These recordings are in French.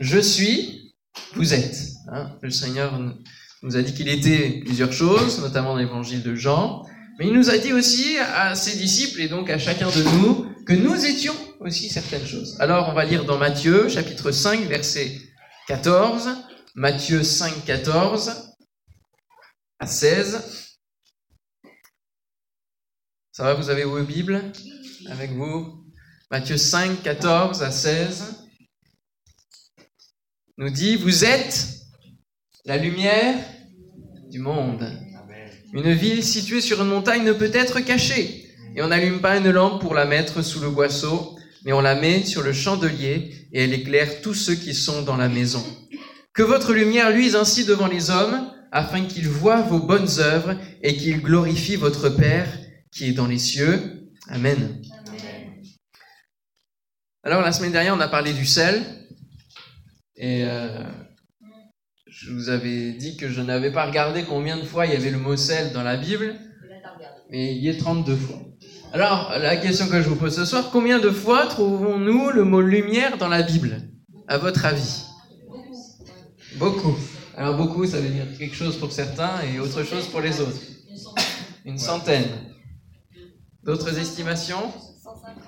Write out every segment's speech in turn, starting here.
je suis, vous êtes. Hein. le Seigneur nous a dit qu'il était plusieurs choses, notamment dans l'évangile de Jean, mais il nous a dit aussi à ses disciples et donc à chacun de nous que nous étions aussi certaines choses. Alors on va lire dans Matthieu chapitre 5 verset 14, Matthieu 5 14 à 16. Ça va, vous avez vos Bibles avec vous? Matthieu 5 14 à 16 nous dit, vous êtes la lumière du monde. Une ville située sur une montagne ne peut être cachée. Et on n'allume pas une lampe pour la mettre sous le boisseau, mais on la met sur le chandelier et elle éclaire tous ceux qui sont dans la maison. Que votre lumière luise ainsi devant les hommes, afin qu'ils voient vos bonnes œuvres et qu'ils glorifient votre Père qui est dans les cieux. Amen. Alors la semaine dernière, on a parlé du sel. Et euh, je vous avais dit que je n'avais pas regardé combien de fois il y avait le mot sel dans la Bible, mais il y est 32 fois. Alors, la question que je vous pose ce soir, combien de fois trouvons-nous le mot lumière dans la Bible, à votre avis? Beaucoup. Alors beaucoup, ça veut dire quelque chose pour certains et autre chose pour les autres. Une centaine. D'autres estimations?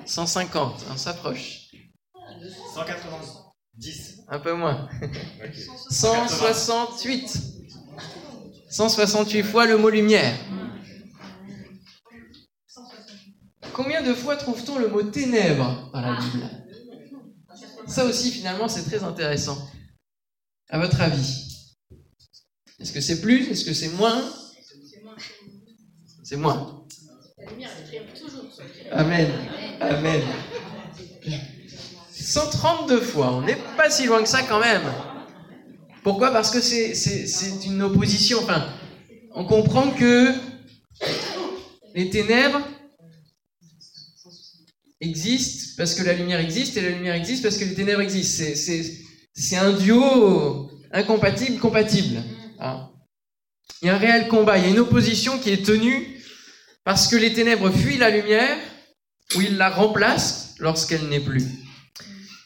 150. On s'approche. 190. Un peu moins. 168. 168 fois le mot lumière. Combien de fois trouve-t-on le mot ténèbres dans la Bible? Ça aussi, finalement, c'est très intéressant. À votre avis Est-ce que c'est plus Est-ce que c'est moins? C'est moins. Amen. Amen. 132 fois. On n'est pas si loin que ça quand même. Pourquoi? Parce que c'est une opposition. Enfin, on comprend que les ténèbres existent parce que la lumière existe et la lumière existe parce que les ténèbres existent. C'est un duo incompatible, compatible. Hein. Il y a un réel combat, il y a une opposition qui est tenue parce que les ténèbres fuient la lumière ou ils la remplacent lorsqu'elle n'est plus.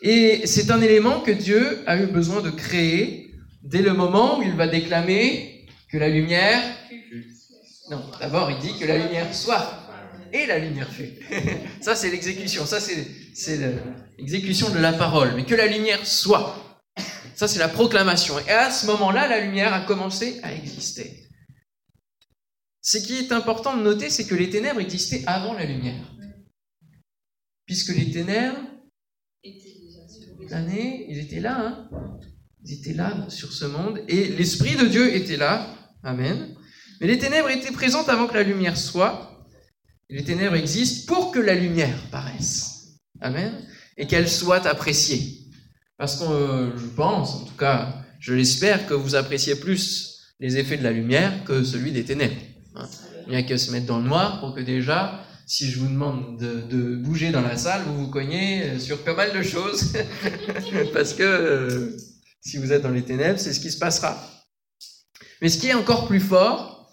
Et c'est un élément que Dieu a eu besoin de créer dès le moment où il va déclamer que la lumière... Non, d'abord il dit que la lumière soit. Et la lumière fut. ça c'est l'exécution, ça c'est l'exécution de la parole. Mais que la lumière soit. Ça c'est la proclamation. Et à ce moment-là, la lumière a commencé à exister. Ce qui est important de noter, c'est que les ténèbres existaient avant la lumière. Puisque les ténèbres l'année, il était là, hein ils étaient là sur ce monde, et l'Esprit de Dieu était là, Amen. Mais les ténèbres étaient présentes avant que la lumière soit, les ténèbres existent pour que la lumière paraisse, Amen, et qu'elle soit appréciée. Parce que euh, je pense, en tout cas, je l'espère, que vous appréciez plus les effets de la lumière que celui des ténèbres. Hein. Il n'y a que se mettre dans le noir pour que déjà si je vous demande de, bouger dans la salle, vous vous cognez sur pas mal de choses. Parce que euh, si vous êtes dans les ténèbres, c'est ce qui se passera. Mais ce qui est encore plus fort,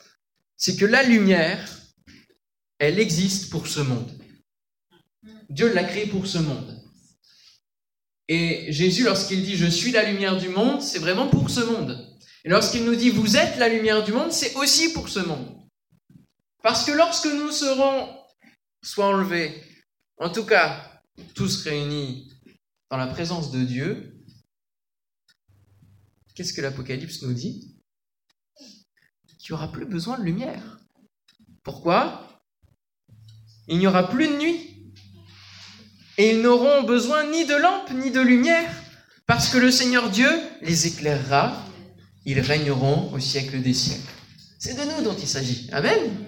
c'est que la lumière, elle existe pour ce monde. Dieu l'a créée pour ce monde. Et Jésus, lorsqu'il dit Je suis la lumière du monde, c'est vraiment pour ce monde. Et lorsqu'il nous dit Vous êtes la lumière du monde, c'est aussi pour ce monde. Parce que lorsque nous serons soit enlevé. En tout cas, tous réunis dans la présence de Dieu, qu'est-ce que l'Apocalypse nous dit? Qu'il n'y aura plus besoin de lumière. Pourquoi? Il n'y aura plus de nuit. Et ils n'auront besoin ni de lampe ni de lumière, parce que le Seigneur Dieu les éclairera. Ils régneront au siècle des siècles. C'est de nous dont il s'agit. Amen.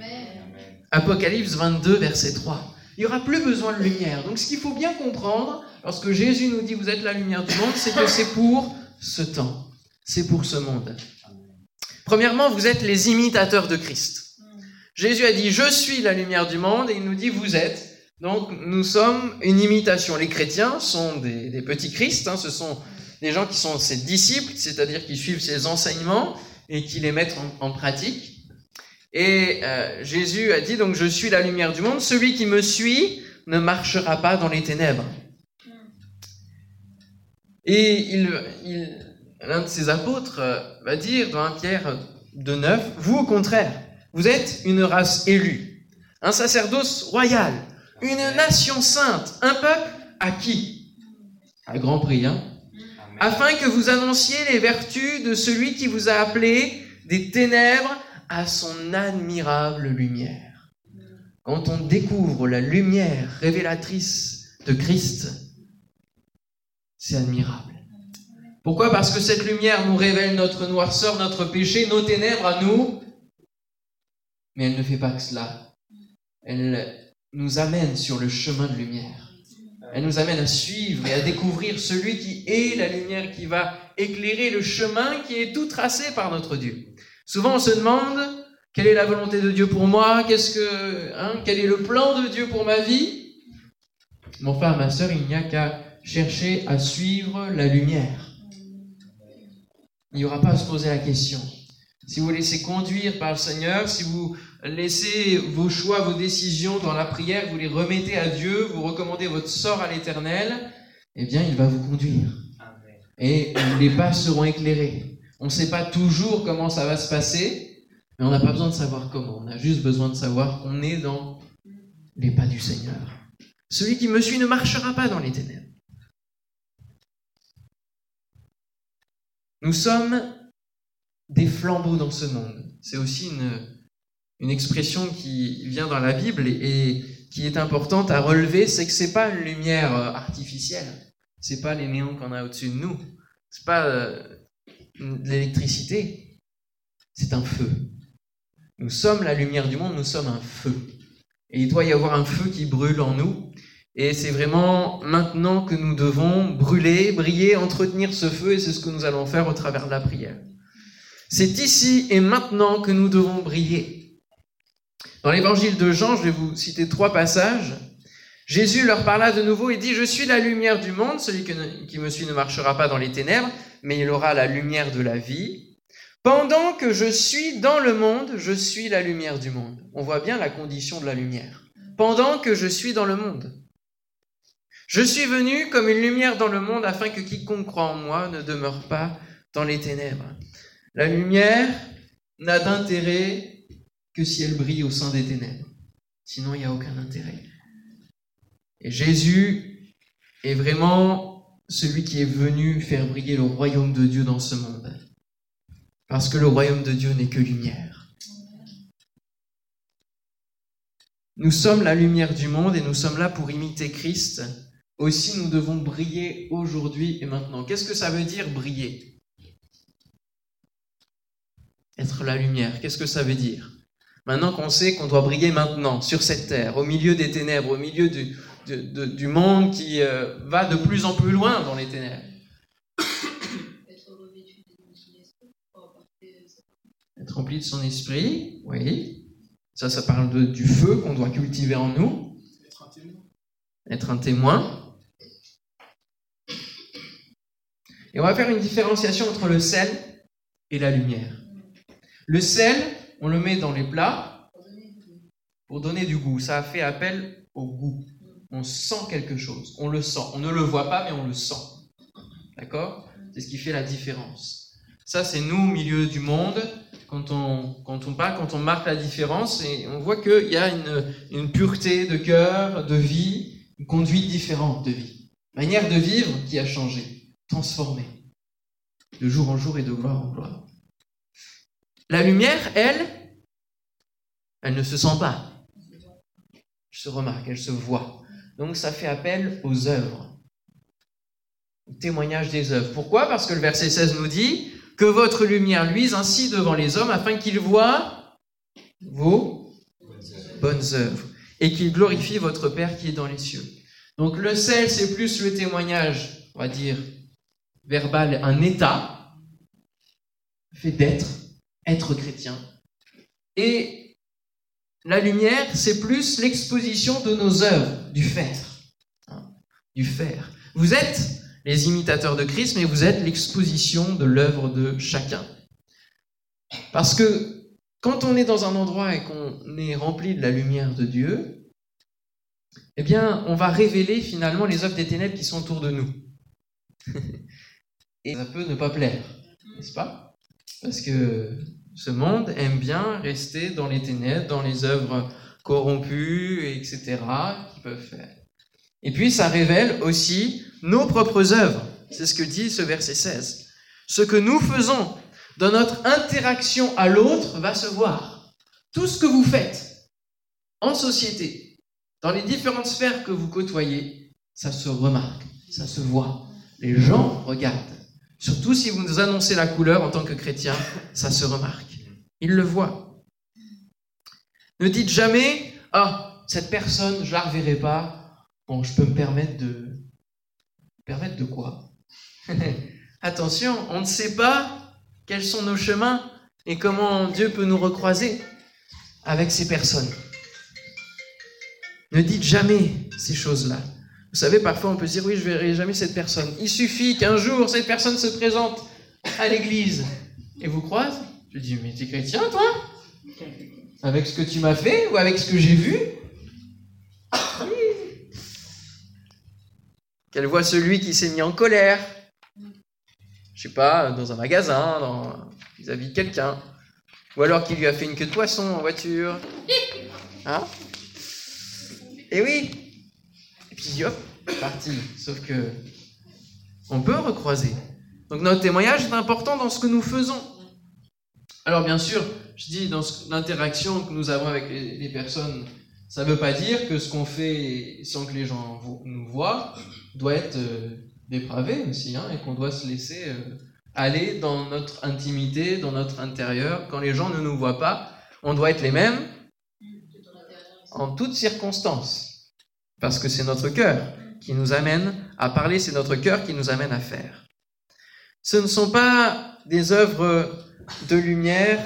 Apocalypse 22, verset 3. Il n'y aura plus besoin de lumière. Donc ce qu'il faut bien comprendre, lorsque Jésus nous dit vous êtes la lumière du monde, c'est que c'est pour ce temps. C'est pour ce monde. Premièrement, vous êtes les imitateurs de Christ. Jésus a dit je suis la lumière du monde et il nous dit vous êtes. Donc nous sommes une imitation. Les chrétiens sont des, petits Christ, hein. ce sont des gens qui sont ses disciples, c'est-à-dire qui suivent ses enseignements et qui les mettent en pratique. Et euh, Jésus a dit, donc je suis la lumière du monde, celui qui me suit ne marchera pas dans les ténèbres. Et l'un de ses apôtres euh, va dire dans 1 Pierre de 9, vous au contraire, vous êtes une race élue, un sacerdoce royal, une nation sainte, un peuple à qui? À grand prix, hein. Afin que vous annonciez les vertus de celui qui vous a appelé des ténèbres à son admirable lumière. Quand on découvre la lumière révélatrice de Christ, c'est admirable. Pourquoi? Parce que cette lumière nous révèle notre noirceur, notre péché, nos ténèbres à nous. Mais elle ne fait pas que cela. Elle nous amène sur le chemin de lumière. Elle nous amène à suivre et à découvrir celui qui est la lumière qui va éclairer le chemin qui est tout tracé par notre Dieu. Souvent on se demande quelle est la volonté de Dieu pour moi, qu'est-ce que, hein, quel est le plan de Dieu pour ma vie? Mon frère, ma soeur, il n'y a qu'à chercher à suivre la lumière. Il n'y aura pas à se poser la question. Si vous laissez conduire par le Seigneur, si vous laissez vos choix, vos décisions dans la prière, vous les remettez à Dieu, vous recommandez votre sort à l'Éternel, eh bien, il va vous conduire. Et les pas seront éclairés. On ne sait pas toujours comment ça va se passer, mais on n'a pas besoin de savoir comment. On a juste besoin de savoir qu'on est dans les pas du Seigneur. Celui qui me suit ne marchera pas dans les ténèbres. Nous sommes des flambeaux dans ce monde. C'est aussi une, expression qui vient dans la Bible et, qui est importante à relever, c'est que c'est pas une lumière euh, artificielle. C'est pas les néons qu'on a au-dessus de nous. C'est pas euh, l'électricité. C'est un feu. Nous sommes la lumière du monde, nous sommes un feu. Et il doit y avoir un feu qui brûle en nous. Et c'est vraiment maintenant que nous devons brûler, briller, entretenir ce feu, et c'est ce que nous allons faire au travers de la prière. C'est ici et maintenant que nous devons briller. Dans l'évangile de Jean, je vais vous citer trois passages. Jésus leur parla de nouveau et dit, Je suis la lumière du monde, celui qui me suit ne marchera pas dans les ténèbres, mais il aura la lumière de la vie. Pendant que je suis dans le monde, je suis la lumière du monde. On voit bien la condition de la lumière. Pendant que je suis dans le monde. Je suis venu comme une lumière dans le monde afin que quiconque croit en moi ne demeure pas dans les ténèbres. La lumière n'a d'intérêt que si elle brille au sein des ténèbres. Sinon, il n'y a aucun intérêt. Et Jésus est vraiment celui qui est venu faire briller le royaume de Dieu dans ce monde. Parce que le royaume de Dieu n'est que lumière. Nous sommes la lumière du monde et nous sommes là pour imiter Christ aussi nous devons briller aujourd'hui et maintenant. Qu'est-ce que ça veut dire briller? Être la lumière, qu'est-ce que ça veut dire? Maintenant qu'on sait qu'on doit briller maintenant, sur cette terre, au milieu des ténèbres, au milieu du, du monde qui euh, va de plus en plus loin dans les ténèbres. Être rempli de son esprit, oui. Ça, ça parle de, du feu qu'on doit cultiver en nous. Être un témoin. Être un témoin. Et on va faire une différenciation entre le sel et la lumière. Le sel, on le met dans les plats pour donner du goût. Ça a fait appel au goût. On sent quelque chose, on le sent. On ne le voit pas, mais on le sent. D'accord? C'est ce qui fait la différence. Ça, c'est nous, au milieu du monde, quand on, quand on parle, quand on marque la différence, et on voit qu'il y a une, une pureté de cœur, de vie, une conduite différente de vie. Manière de vivre qui a changé transformée, de jour en jour et de gloire en gloire. La lumière, elle, elle ne se sent pas. Elle se remarque, elle se voit. Donc ça fait appel aux œuvres, au témoignage des œuvres. Pourquoi? Parce que le verset 16 nous dit que votre lumière luise ainsi devant les hommes afin qu'ils voient vos bonnes œuvres et qu'ils glorifient votre Père qui est dans les cieux. Donc le sel, c'est plus le témoignage, on va dire, verbal, un état, fait d'être, être chrétien. Et la lumière, c'est plus l'exposition de nos œuvres, du faire. Du faire. Vous êtes les imitateurs de Christ, mais vous êtes l'exposition de l'œuvre de chacun. Parce que quand on est dans un endroit et qu'on est rempli de la lumière de Dieu, eh bien, on va révéler finalement les œuvres des ténèbres qui sont autour de nous. Et ça peut ne pas plaire, n'est-ce pas? Parce que ce monde aime bien rester dans les ténèbres, dans les œuvres corrompues, etc., peuvent faire. Et puis ça révèle aussi nos propres œuvres. C'est ce que dit ce verset 16. Ce que nous faisons dans notre interaction à l'autre va se voir. Tout ce que vous faites en société, dans les différentes sphères que vous côtoyez, ça se remarque, ça se voit. Les gens regardent. Surtout si vous nous annoncez la couleur en tant que chrétien, ça se remarque. Ils le voient. Ne dites jamais, ah, cette personne, je la reverrai pas. Bon, je peux me permettre de... Permettre de quoi? Attention, on ne sait pas quels sont nos chemins et comment Dieu peut nous recroiser avec ces personnes. Ne dites jamais ces choses-là. Vous savez, parfois on peut se dire oui, je verrai jamais cette personne. Il suffit qu'un jour cette personne se présente à l'église et vous croise. Je dis mais t'es chrétien toi? Avec ce que tu m'as fait ou avec ce que j'ai vu? Qu'elle voit celui qui s'est mis en colère. Je sais pas, dans un magasin, vis-à-vis de quelqu'un. Ou alors qu'il lui a fait une queue de poisson en voiture. Hein? Et oui. Et puis hop, parti. Sauf que on peut recroiser. Donc notre témoignage est important dans ce que nous faisons. Alors bien sûr, je dis dans l'interaction que nous avons avec les, personnes, ça ne veut pas dire que ce qu'on fait sans que les gens nous voient doit être euh, dépravé aussi, hein, et qu'on doit se laisser euh, aller dans notre intimité, dans notre intérieur. Quand les gens ne nous voient pas, on doit être les mêmes en toutes circonstances. Parce que c'est notre cœur qui nous amène à parler, c'est notre cœur qui nous amène à faire. Ce ne sont pas des œuvres de lumière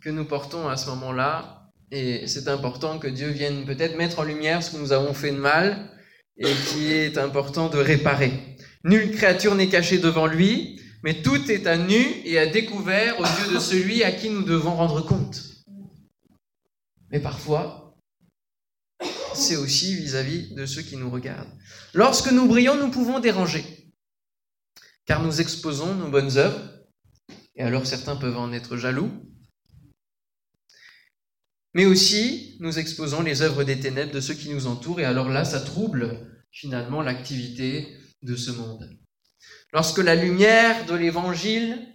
que nous portons à ce moment-là, et c'est important que Dieu vienne peut-être mettre en lumière ce que nous avons fait de mal et qui est important de réparer. Nulle créature n'est cachée devant lui, mais tout est à nu et à découvert aux yeux de celui à qui nous devons rendre compte. Mais parfois, c'est aussi vis-à-vis de ceux qui nous regardent. Lorsque nous brillons, nous pouvons déranger, car nous exposons nos bonnes œuvres, et alors certains peuvent en être jaloux, mais aussi nous exposons les œuvres des ténèbres de ceux qui nous entourent, et alors là, ça trouble finalement l'activité de ce monde. Lorsque la lumière de l'Évangile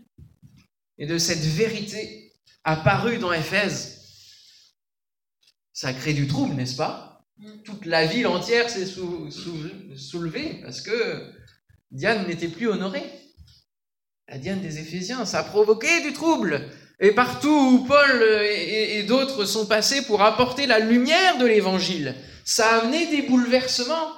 et de cette vérité apparut dans Éphèse, ça crée du trouble, n'est-ce pas? Toute la ville entière s'est soulevée parce que Diane n'était plus honorée. La Diane des Éphésiens, ça a provoqué du trouble. Et partout où Paul et, d'autres sont passés pour apporter la lumière de l'Évangile, ça a amené des bouleversements.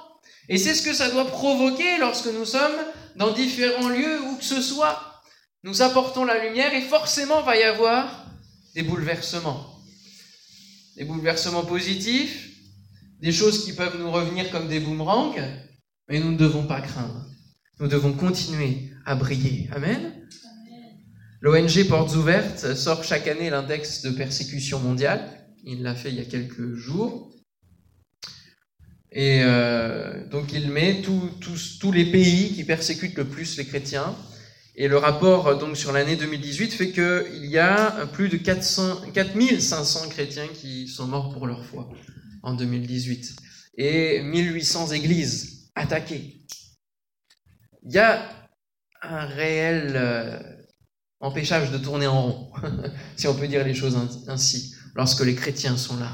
Et c'est ce que ça doit provoquer lorsque nous sommes dans différents lieux où que ce soit. Nous apportons la lumière et forcément va y avoir des bouleversements des bouleversements positifs, des choses qui peuvent nous revenir comme des boomerangs, mais nous ne devons pas craindre. Nous devons continuer à briller. Amen. L'ONG Portes Ouvertes sort chaque année l'index de persécution mondiale. Il l'a fait il y a quelques jours. Et euh, donc il met tous les pays qui persécutent le plus les chrétiens et le rapport donc sur l'année 2018 fait qu'il y a plus de 400, 4500 chrétiens qui sont morts pour leur foi en 2018 et 1800 églises attaquées. Il y a un réel euh, empêchage de tourner en rond, si on peut dire les choses ainsi, lorsque les chrétiens sont là,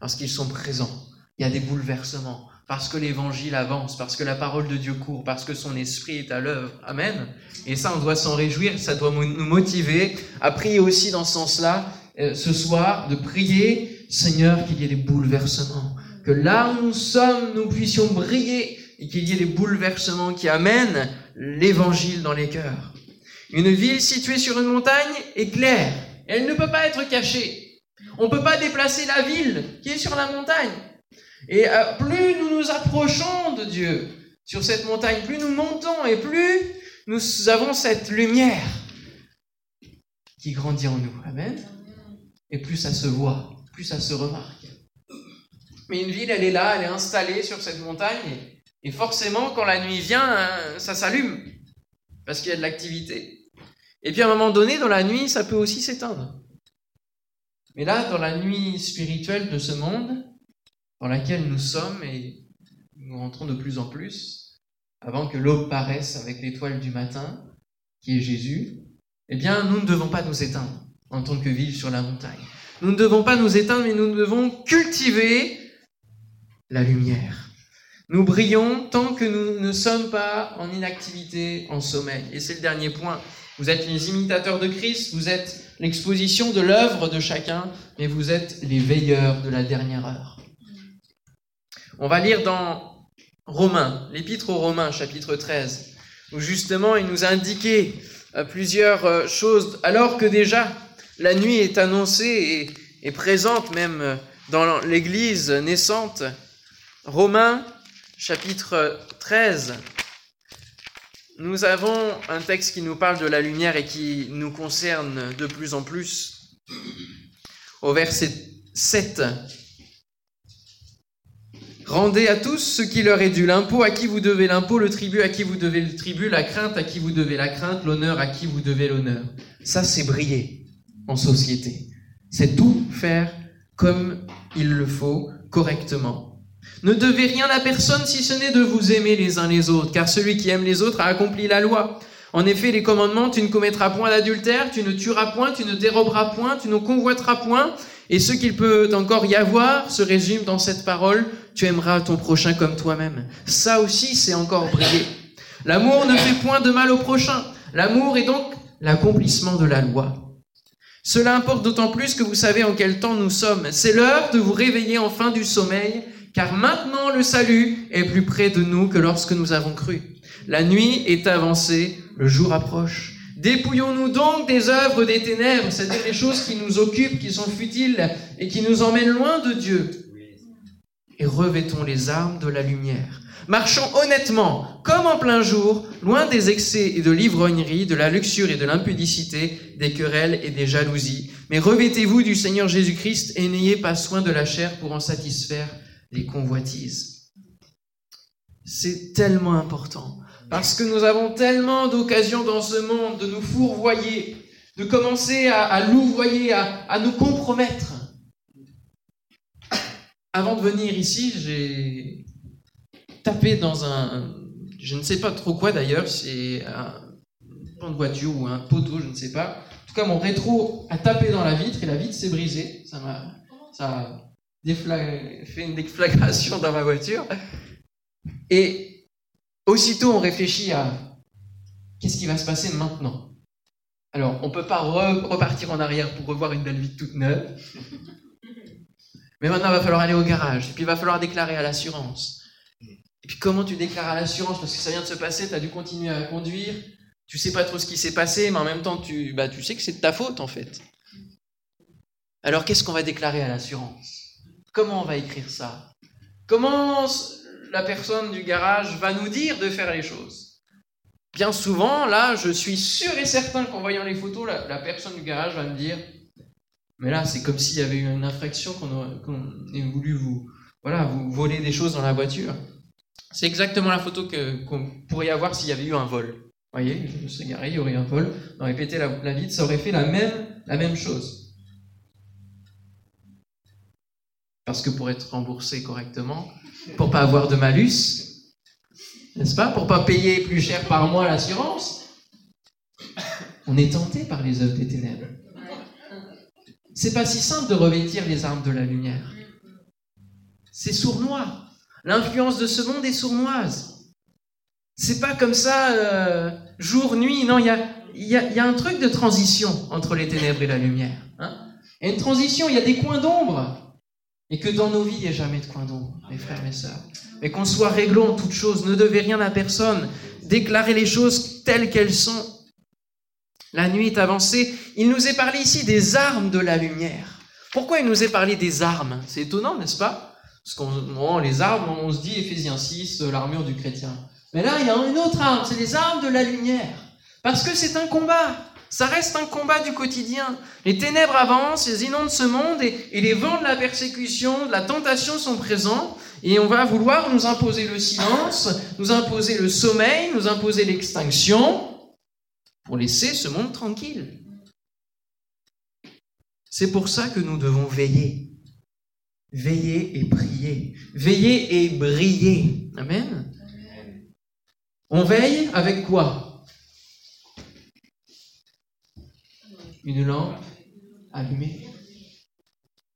lorsqu'ils sont présents. Il y a des bouleversements, parce que l'évangile avance, parce que la parole de Dieu court, parce que son esprit est à l'œuvre. Amen. Et ça, on doit s'en réjouir, ça doit nous motiver à prier aussi dans ce sens-là, euh, ce soir, de prier, Seigneur, qu'il y ait des bouleversements. Que là où nous sommes, nous puissions briller et qu'il y ait des bouleversements qui amènent l'évangile dans les cœurs. Une ville située sur une montagne est claire. Elle ne peut pas être cachée. On ne peut pas déplacer la ville qui est sur la montagne. Et euh, plus nous nous approchons de Dieu sur cette montagne, plus nous montons et plus nous avons cette lumière qui grandit en nous. Amen. Et plus ça se voit, plus ça se remarque. Mais une ville, elle est là, elle est installée sur cette montagne. Et forcément, quand la nuit vient, hein, ça s'allume, parce qu'il y a de l'activité. Et puis à un moment donné, dans la nuit, ça peut aussi s'éteindre. Mais là, dans la nuit spirituelle de ce monde, dans laquelle nous sommes et nous rentrons de plus en plus, avant que l'aube paraisse avec l'étoile du matin, qui est Jésus, eh bien, nous ne devons pas nous éteindre en tant que ville sur la montagne. Nous ne devons pas nous éteindre, mais nous devons cultiver la lumière. Nous brillons tant que nous ne sommes pas en inactivité, en sommeil. Et c'est le dernier point. Vous êtes les imitateurs de Christ, vous êtes l'exposition de l'œuvre de chacun, mais vous êtes les veilleurs de la dernière heure. On va lire dans Romains, l'épître aux Romains, chapitre 13, où justement il nous a indiqué euh, plusieurs euh, choses, alors que déjà la nuit est annoncée et, présente même euh, dans l'Église naissante. Romains chapitre 13, nous avons un texte qui nous parle de la lumière et qui nous concerne de plus en plus. Au verset 7. Rendez à tous ce qui leur est dû, l'impôt à qui vous devez l'impôt, le tribut à qui vous devez le tribut, la crainte à qui vous devez la crainte, l'honneur à qui vous devez l'honneur. Ça, c'est briller en société. C'est tout faire comme il le faut, correctement. Ne devez rien à personne si ce n'est de vous aimer les uns les autres, car celui qui aime les autres a accompli la loi. En effet, les commandements, tu ne commettras point d'adultère, tu ne tueras point, tu ne déroberas point, tu ne convoiteras point, et ce qu'il peut encore y avoir se résume dans cette parole, tu aimeras ton prochain comme toi-même. Ça aussi, c'est encore brillé. L'amour ne fait point de mal au prochain. L'amour est donc l'accomplissement de la loi. Cela importe d'autant plus que vous savez en quel temps nous sommes. C'est l'heure de vous réveiller enfin du sommeil car maintenant le salut est plus près de nous que lorsque nous avons cru. La nuit est avancée, le jour approche. Dépouillons-nous donc des œuvres des ténèbres, c'est-à-dire des choses qui nous occupent, qui sont futiles et qui nous emmènent loin de Dieu. Et revêtons les armes de la lumière. Marchons honnêtement, comme en plein jour, loin des excès et de l'ivrognerie, de la luxure et de l'impudicité, des querelles et des jalousies. Mais revêtez-vous du Seigneur Jésus-Christ et n'ayez pas soin de la chair pour en satisfaire les convoitises. C'est tellement important parce que nous avons tellement d'occasions dans ce monde de nous fourvoyer, de commencer à, louvoyer, à, à nous compromettre. Avant de venir ici, j'ai tapé dans un, je ne sais pas trop quoi d'ailleurs, c'est un pan de voiture ou un poteau, je ne sais pas. En tout cas, mon rétro a tapé dans la vitre et la vitre s'est brisée. Ça m'a, ça fait une déflagration dans ma voiture. Et aussitôt, on réfléchit à qu'est-ce qui va se passer maintenant. Alors, on ne peut pas repartir en arrière pour revoir une belle vie toute neuve. Mais maintenant, il va falloir aller au garage. Et puis, il va falloir déclarer à l'assurance. Et puis, comment tu déclares à l'assurance? Parce que ça vient de se passer, tu as dû continuer à conduire. Tu sais pas trop ce qui s'est passé, mais en même temps, tu, bah, tu sais que c'est de ta faute, en fait. Alors, qu'est-ce qu'on va déclarer à l'assurance? Comment on va écrire ça? Comment la personne du garage va nous dire de faire les choses? Bien souvent, là, je suis sûr et certain qu'en voyant les photos, la, personne du garage va me dire Mais là, c'est comme s'il y avait eu une infraction qu'on ait voulu vous, voilà, vous voler des choses dans la voiture. C'est exactement la photo qu'on pourrait avoir s'il y avait eu un vol. Vous voyez, je me serais garé, il y aurait un vol, on aurait pété la, la ça aurait fait la même chose. Parce que pour être remboursé correctement, pour pas avoir de malus, n'est-ce pas? Pour pas payer plus cher par mois l'assurance, on est tenté par les œuvres des ténèbres. C'est pas si simple de revêtir les armes de la lumière. C'est sournois. L'influence de ce monde est sournoise. C'est pas comme ça, euh, jour, nuit. Non, il y a, un truc de transition entre les ténèbres et la lumière. Hein il y a une transition, il y a des coins d'ombre. Et que dans nos vies, il n'y ait jamais de coin d'ombre, mes frères, mes sœurs. Mais qu'on soit réglo en toutes choses, ne devez rien à personne, déclarer les choses telles qu'elles sont. La nuit est avancée. Il nous est parlé ici des armes de la lumière. Pourquoi il nous est parlé des armes? C'est étonnant, n'est-ce pas? Parce qu'on les armes, on se dit Ephésiens 6, l'armure du chrétien. Mais là, il y a une autre arme, c'est les armes de la lumière. Parce que c'est un combat. Ça reste un combat du quotidien. Les ténèbres avancent, elles inondent ce monde et, et les vents de la persécution, de la tentation sont présents. Et on va vouloir nous imposer le silence, nous imposer le sommeil, nous imposer l'extinction pour laisser ce monde tranquille. C'est pour ça que nous devons veiller. Veiller et prier. Veiller et briller. Amen. On veille avec quoi? Une lampe allumée.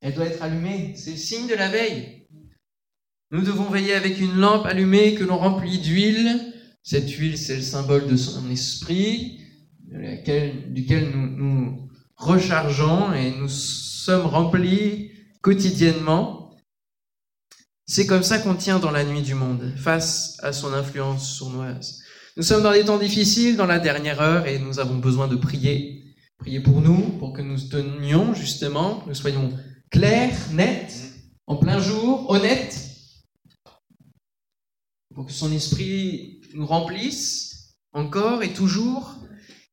Elle doit être allumée. C'est le signe de la veille. Nous devons veiller avec une lampe allumée que l'on remplit d'huile. Cette huile, c'est le symbole de son esprit, duquel nous, nous rechargeons et nous sommes remplis quotidiennement. C'est comme ça qu'on tient dans la nuit du monde, face à son influence sournoise. Nous sommes dans des temps difficiles, dans la dernière heure, et nous avons besoin de prier. Prier pour nous, pour que nous tenions justement, nous soyons clairs, nets, en plein jour, honnêtes, pour que son esprit nous remplisse encore et toujours.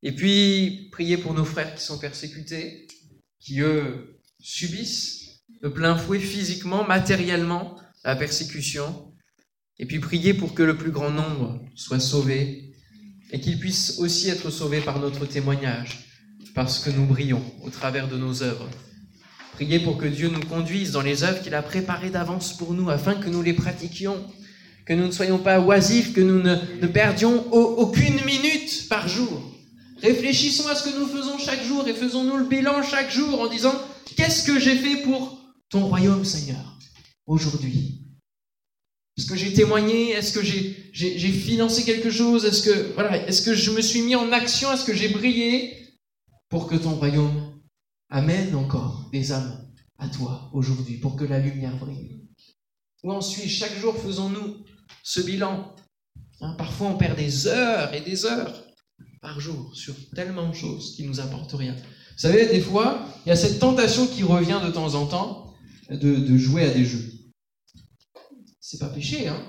Et puis, prier pour nos frères qui sont persécutés, qui eux subissent de plein fouet physiquement, matériellement la persécution. Et puis prier pour que le plus grand nombre soit sauvé et qu'il puisse aussi être sauvé par notre témoignage, parce que nous brillons au travers de nos œuvres. Prier pour que Dieu nous conduise dans les œuvres qu'il a préparées d'avance pour nous, afin que nous les pratiquions, que nous ne soyons pas oisifs, que nous ne, perdions aucune minute par jour. Réfléchissons à ce que nous faisons chaque jour et faisons-nous le bilan chaque jour en disant Qu'est-ce que j'ai fait pour ton royaume, Seigneur, aujourd'hui? Est-ce que j'ai témoigné? Est-ce que j'ai financé quelque chose? Est-ce que, voilà, est que je me suis mis en action? Est-ce que j'ai brillé? Pour que ton royaume amène encore des âmes à toi aujourd'hui, pour que la lumière brille Où ensuite, chaque jour, faisons-nous ce bilan hein, Parfois, on perd des heures et des heures par jour sur tellement de choses qui nous apportent rien. Vous savez, des fois, il y a cette tentation qui revient de temps en temps de, jouer à des jeux. C'est pas péché, hein,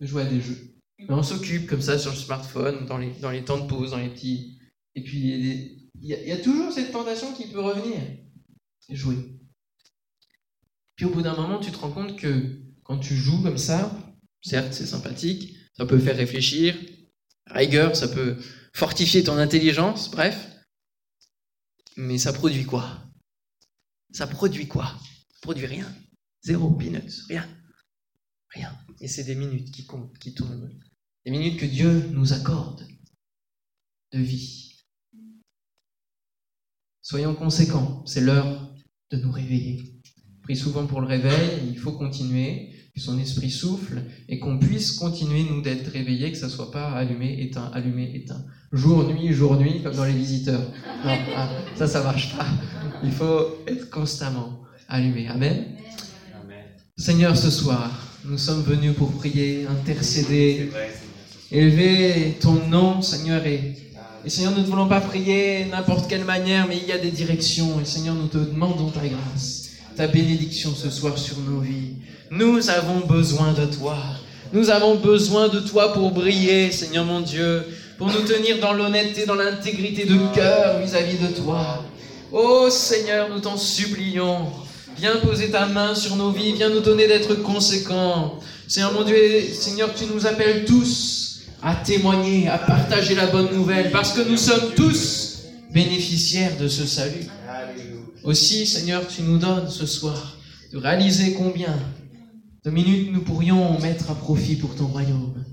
de jouer à des jeux. Mais on s'occupe comme ça sur le smartphone, dans les, dans les temps de pause, dans les petits. Et puis, il y, a, toujours cette tentation qui peut revenir. Jouer. Puis au bout d'un moment, tu te rends compte que quand tu joues comme ça, certes, c'est sympathique, ça peut faire réfléchir, rigueur, ça peut fortifier ton intelligence, bref. Mais ça produit quoi? Ça produit quoi? Ça produit rien. Zéro, peanuts, rien. Rien. Et c'est des minutes qui comptent, qui tournent. Des minutes que Dieu nous accorde de vie. Soyons conséquents, c'est l'heure de nous réveiller. Prie souvent pour le réveil, il faut continuer que son esprit souffle et qu'on puisse continuer, nous, d'être réveillés, que ça soit pas allumé, éteint, allumé, éteint. Jour, nuit, jour, nuit, comme dans les visiteurs. Non, ah, ça, ça marche pas. Il faut être constamment allumé. Amen. Seigneur, ce soir, nous sommes venus pour prier, intercéder, élever ton nom, Seigneur, et, et Seigneur, nous ne voulons pas prier n'importe quelle manière, mais il y a des directions, et Seigneur, nous te demandons ta grâce, ta bénédiction ce soir sur nos vies. Nous avons besoin de toi. Nous avons besoin de toi pour briller, Seigneur mon Dieu, pour nous tenir dans l'honnêteté, dans l'intégrité de cœur vis-à-vis de toi. Oh Seigneur, nous t'en supplions. Viens poser ta main sur nos vies, viens nous donner d'être conséquents. Seigneur mon Dieu, Seigneur, tu nous appelles tous à témoigner, à partager la bonne nouvelle, parce que nous sommes tous bénéficiaires de ce salut. Aussi, Seigneur, tu nous donnes ce soir de réaliser combien de minutes nous pourrions mettre à profit pour ton royaume.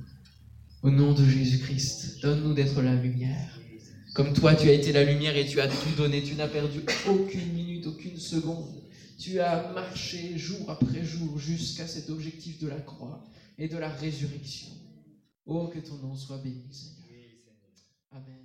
Au nom de Jésus-Christ, donne-nous d'être la lumière. Comme toi, tu as été la lumière et tu as tout donné. Tu n'as perdu aucune minute, aucune seconde. Tu as marché jour après jour jusqu'à cet objectif de la croix et de la résurrection. Oh, que ton nom soit béni, Seigneur. Amen.